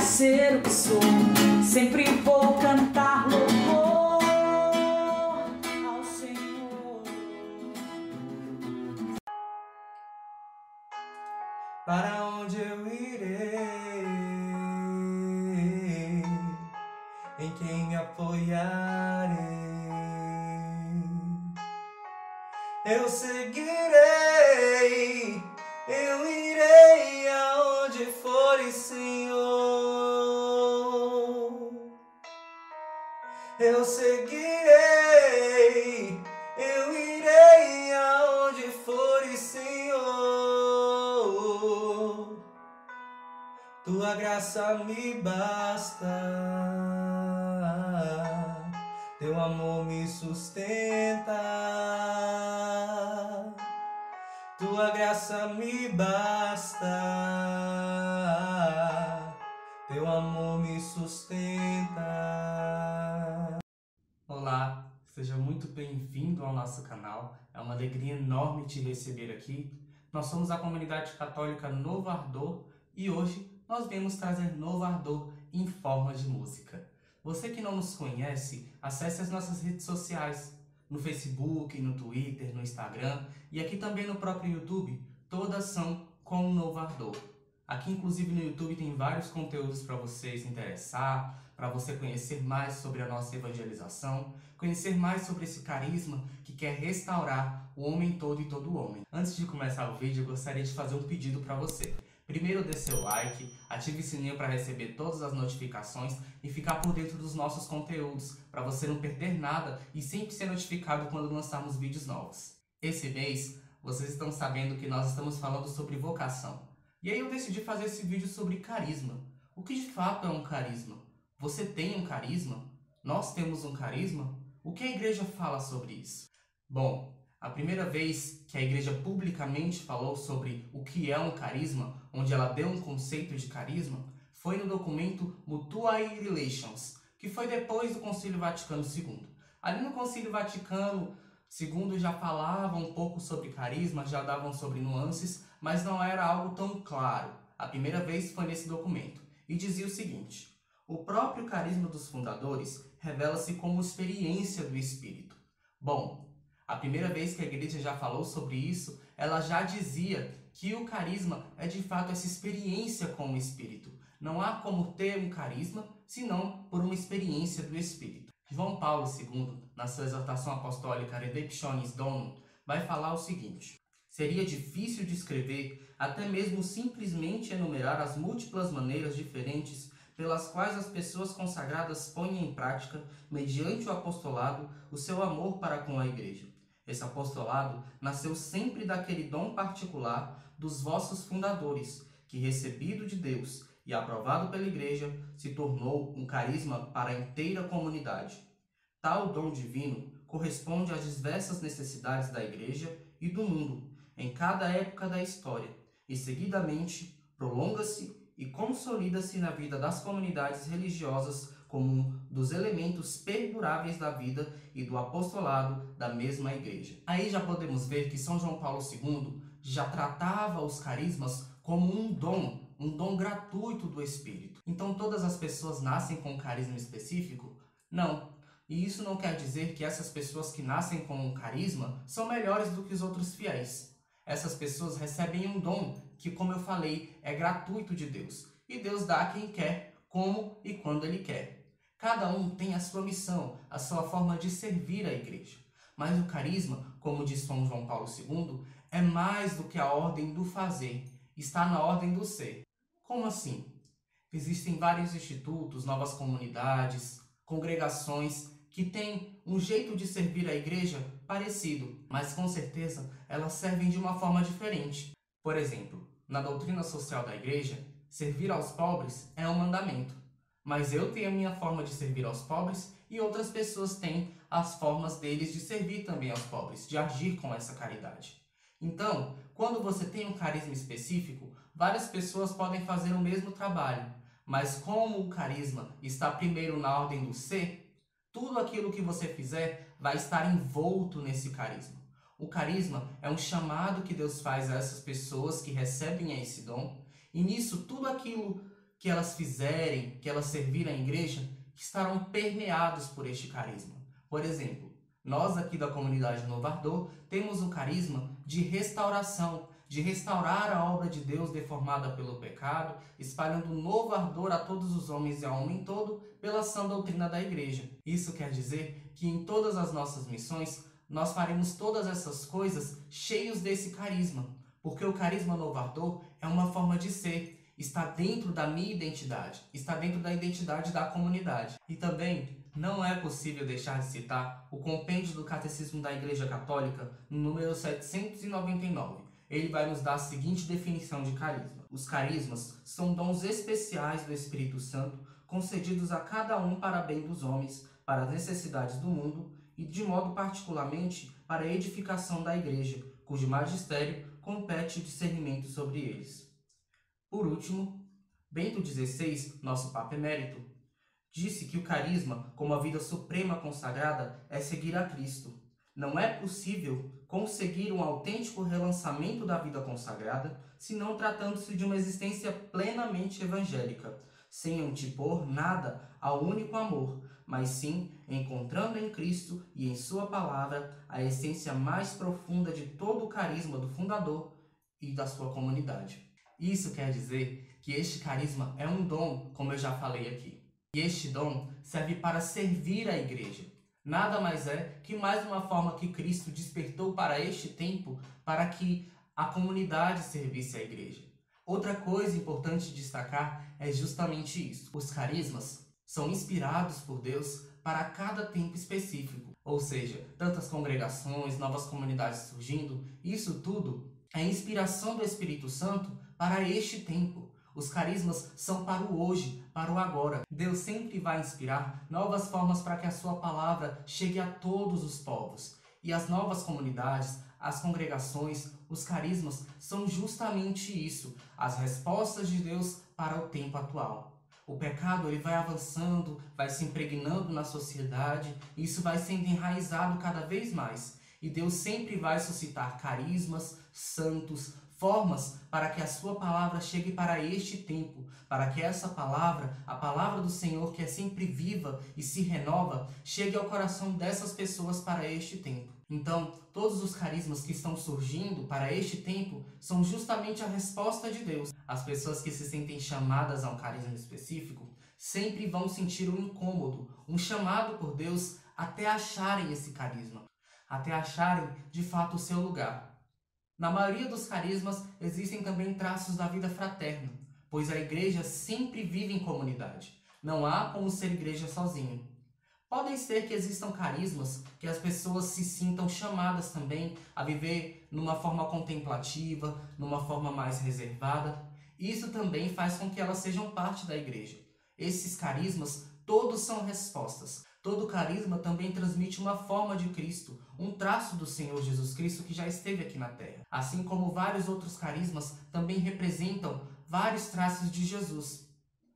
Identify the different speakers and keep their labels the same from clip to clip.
Speaker 1: ser o que sou. Sempre vou cantar louvor ao Senhor.
Speaker 2: Para onde eu irei? Em quem apoiarei? Eu seguirei, Tua graça me basta, teu amor me sustenta. Tua graça me basta, teu amor me sustenta. Olá, seja muito bem-vindo ao nosso canal. É uma alegria enorme te receber aqui. Nós somos a comunidade católica Novo Ardor e hoje nós viemos trazer novo ardor em forma de música. Você que não nos conhece, acesse as nossas redes sociais, no Facebook, no Twitter, no Instagram e aqui também no próprio YouTube, todas são com Novo Ardor. Aqui, inclusive, no YouTube tem vários conteúdos para vocês interessar, para você conhecer mais sobre a nossa evangelização, conhecer mais sobre esse carisma que quer restaurar o homem todo e todo homem. Antes de começar o vídeo, eu gostaria de fazer um pedido para você. Primeiro dê seu like, ative o sininho para receber todas as notificações e ficar por dentro dos nossos conteúdos, para você não perder nada e sempre ser notificado quando lançarmos vídeos novos. Esse mês, vocês estão sabendo que nós estamos falando sobre vocação. E aí eu decidi fazer esse vídeo sobre carisma. O que de fato é um carisma? Você tem um carisma? Nós temos um carisma? O que a igreja fala sobre isso? Bom, a primeira vez que a igreja publicamente falou sobre o que é um carisma, onde ela deu um conceito de carisma, foi no documento Mutual Relations, que foi depois do Concílio Vaticano II. Ali no Concílio Vaticano II já falava um pouco sobre carisma, já davam sobre nuances, mas não era algo tão claro. A primeira vez foi nesse documento e dizia o seguinte: o próprio carisma dos fundadores revela-se como experiência do Espírito. Bom, a primeira vez que a igreja já falou sobre isso, ela já dizia que o carisma é de fato essa experiência com o Espírito. Não há como ter um carisma senão por uma experiência do Espírito. João Paulo II, na sua exortação apostólica Redemptionis Donum, vai falar o seguinte: Seria difícil descrever, até mesmo simplesmente enumerar as múltiplas maneiras diferentes pelas quais as pessoas consagradas põem em prática, mediante o apostolado, o seu amor para com a igreja. Esse apostolado nasceu sempre daquele dom particular dos vossos fundadores, que, recebido de Deus e aprovado pela Igreja, se tornou um carisma para a inteira comunidade. Tal dom divino corresponde às diversas necessidades da Igreja e do mundo, em cada época da história, e seguidamente prolonga-se e consolida-se na vida das comunidades religiosas como um dos elementos perduráveis da vida e do apostolado da mesma igreja. Aí já podemos ver que São João Paulo II já tratava os carismas como um dom, um dom gratuito do Espírito. Então todas as pessoas nascem com um carisma específico? Não. E isso não quer dizer que essas pessoas que nascem com um carisma são melhores do que os outros fiéis. Essas pessoas recebem um dom que, como eu falei, é gratuito de Deus. E Deus dá a quem quer, como e quando Ele quer. Cada um tem a sua missão, a sua forma de servir a igreja. Mas o carisma, como diz São João Paulo II, é mais do que a ordem do fazer, está na ordem do ser. Como assim? Existem vários institutos, novas comunidades, congregações que têm um jeito de servir a igreja parecido, mas com certeza elas servem de uma forma diferente. Por exemplo, na doutrina social da igreja, servir aos pobres é um mandamento. Mas eu tenho a minha forma de servir aos pobres e outras pessoas têm as formas deles de servir também aos pobres, de agir com essa caridade. Então, quando você tem um carisma específico, várias pessoas podem fazer o mesmo trabalho, mas como o carisma está primeiro na ordem do ser, tudo aquilo que você fizer vai estar envolto nesse carisma. O carisma é um chamado que Deus faz a essas pessoas que recebem esse dom, e nisso tudo aquilo que elas fizerem, que elas servirem à igreja, estarão permeados por este carisma. Por exemplo, nós aqui da comunidade Novardor temos o carisma de restauração, de restaurar a obra de Deus deformada pelo pecado, espalhando novo ardor a todos os homens e ao homem todo pela sã doutrina da igreja. Isso quer dizer que em todas as nossas missões nós faremos todas essas coisas cheios desse carisma, porque o carisma Novardor é uma forma de ser, está dentro da minha identidade, está dentro da identidade da comunidade. E também não é possível deixar de citar o compêndio do Catecismo da Igreja Católica, número 799. Ele vai nos dar a seguinte definição de carisma: Os carismas são dons especiais do Espírito Santo concedidos a cada um para bem dos homens, para as necessidades do mundo e, de modo particularmente, para a edificação da Igreja, cujo magistério compete o discernimento sobre eles. Por último, Bento XVI, nosso Papa Emérito, disse que o carisma, como a vida suprema consagrada, é seguir a Cristo. Não é possível conseguir um autêntico relançamento da vida consagrada se não tratando-se de uma existência plenamente evangélica, sem antipor nada ao único amor, mas sim encontrando em Cristo e em Sua palavra a essência mais profunda de todo o carisma do fundador e da sua comunidade. Isso quer dizer que este carisma é um dom, como eu já falei aqui. E este dom serve para servir a igreja. Nada mais é que mais uma forma que Cristo despertou para este tempo para que a comunidade servisse a igreja. Outra coisa importante destacar é justamente isso. Os carismas são inspirados por Deus para cada tempo específico. Ou seja, tantas congregações, novas comunidades surgindo, isso tudo é inspiração do Espírito Santo para este tempo. Os carismas são para o hoje, para o agora. Deus sempre vai inspirar novas formas para que a sua palavra chegue a todos os povos. E as novas comunidades, as congregações, os carismas são justamente isso, as respostas de Deus para o tempo atual. O pecado ele vai avançando, vai se impregnando na sociedade, e isso vai sendo enraizado cada vez mais. E Deus sempre vai suscitar carismas, santos, formas para que a sua palavra chegue para este tempo, para que essa palavra, a palavra do Senhor que é sempre viva e se renova, chegue ao coração dessas pessoas para este tempo. Então, todos os carismas que estão surgindo para este tempo são justamente a resposta de Deus. As pessoas que se sentem chamadas a um carisma específico sempre vão sentir um incômodo, um chamado por Deus até acharem esse carisma, até acharem de fato o seu lugar. Na maioria dos carismas existem também traços da vida fraterna, pois a igreja sempre vive em comunidade. Não há como ser igreja sozinho. Podem ser que existam carismas que as pessoas se sintam chamadas também a viver numa forma contemplativa, numa forma mais reservada. Isso também faz com que elas sejam parte da igreja. Esses carismas todos são respostas, Todo carisma também transmite uma forma de Cristo, um traço do Senhor Jesus Cristo que já esteve aqui na Terra. Assim como vários outros carismas também representam vários traços de Jesus.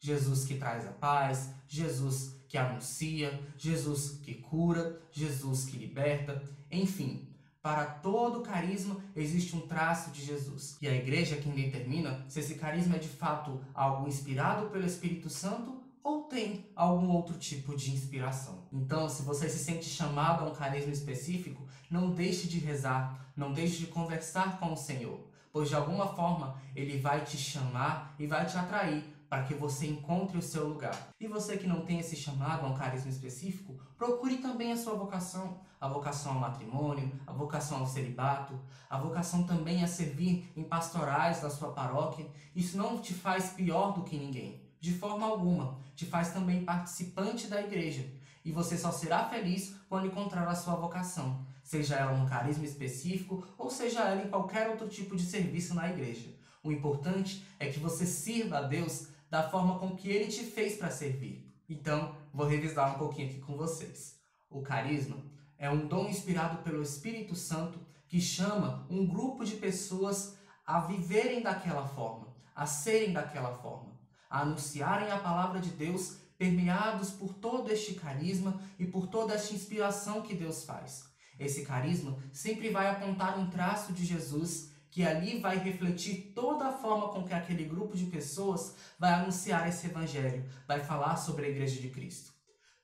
Speaker 2: Jesus que traz a paz, Jesus que anuncia, Jesus que cura, Jesus que liberta, enfim, para todo carisma existe um traço de Jesus. E a igreja é quem determina se esse carisma é de fato algo inspirado pelo Espírito Santo ou tem algum outro tipo de inspiração. Então, se você se sente chamado a um carisma específico, não deixe de rezar, não deixe de conversar com o Senhor, pois de alguma forma ele vai te chamar e vai te atrair para que você encontre o seu lugar. E você que não tem esse chamado a um carisma específico, procure também a sua vocação, a vocação ao matrimônio, a vocação ao celibato, a vocação também a servir em pastorais da sua paróquia. Isso não te faz pior do que ninguém de forma alguma. Te faz também participante da igreja. E você só será feliz quando encontrar a sua vocação, seja ela num carisma específico ou seja ela em qualquer outro tipo de serviço na igreja. O importante é que você sirva a Deus da forma com que ele te fez para servir. Então, vou revisar um pouquinho aqui com vocês. O carisma é um dom inspirado pelo Espírito Santo que chama um grupo de pessoas a viverem daquela forma, a serem daquela forma a anunciarem a palavra de Deus, permeados por todo este carisma e por toda esta inspiração que Deus faz. Esse carisma sempre vai apontar um traço de Jesus que ali vai refletir toda a forma com que aquele grupo de pessoas vai anunciar esse evangelho, vai falar sobre a igreja de Cristo.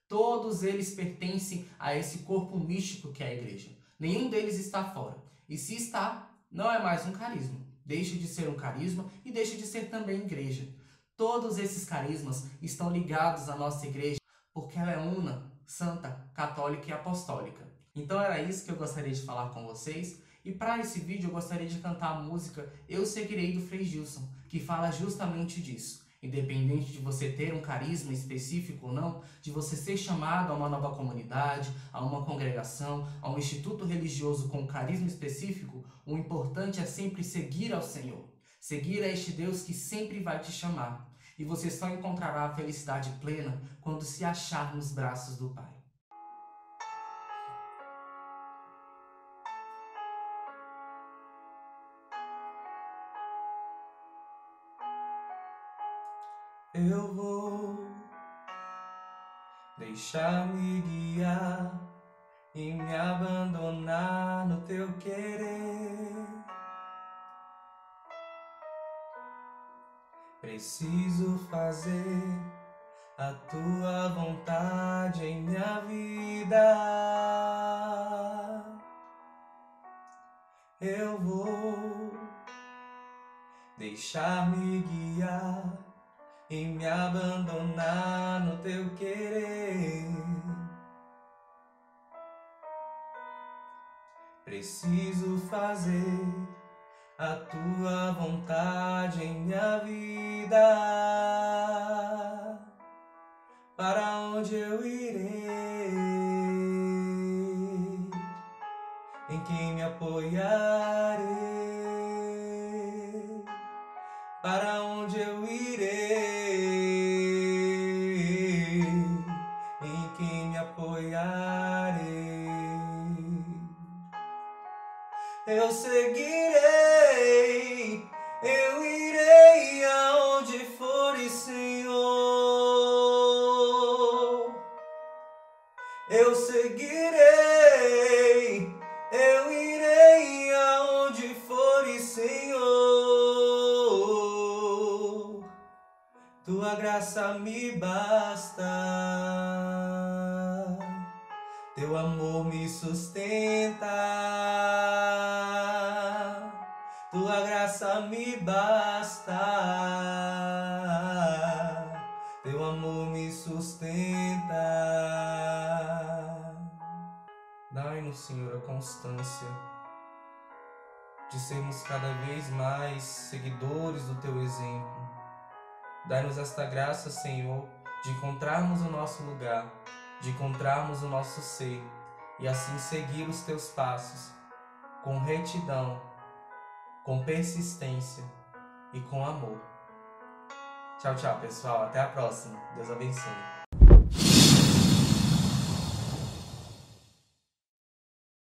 Speaker 2: Todos eles pertencem a esse corpo místico que é a igreja. Nenhum deles está fora. E se está, não é mais um carisma. Deixa de ser um carisma e deixa de ser também igreja. Todos esses carismas estão ligados à nossa igreja porque ela é una, santa, católica e apostólica. Então era isso que eu gostaria de falar com vocês. E para esse vídeo eu gostaria de cantar a música Eu Seguirei do Frei Gilson, que fala justamente disso. Independente de você ter um carisma específico ou não, de você ser chamado a uma nova comunidade, a uma congregação, a um instituto religioso com carisma específico, o importante é sempre seguir ao Senhor. Seguir a este Deus que sempre vai te chamar. E você só encontrará a felicidade plena quando se achar nos braços do Pai. Eu vou deixar-me guiar e me abandonar no teu querer. Preciso fazer a tua vontade em minha vida. Eu vou deixar-me guiar e me abandonar no teu querer. Preciso fazer a tua vontade em minha vida. Para onde eu irei? Em quem me apoiarei? Para onde eu irei? eu seguirei, eu irei aonde for, Senhor. Eu seguirei, eu irei aonde for, Senhor. Tua graça me basta, teu amor me sustenta. Graça me basta, Teu amor me sustenta. Dai-nos, Senhor, a constância de sermos cada vez mais seguidores do Teu exemplo. Dai-nos esta graça, Senhor, de encontrarmos o nosso lugar, de encontrarmos o nosso ser e assim seguir os Teus passos com retidão com persistência e com amor. Tchau, tchau, pessoal. Até a próxima. Deus abençoe.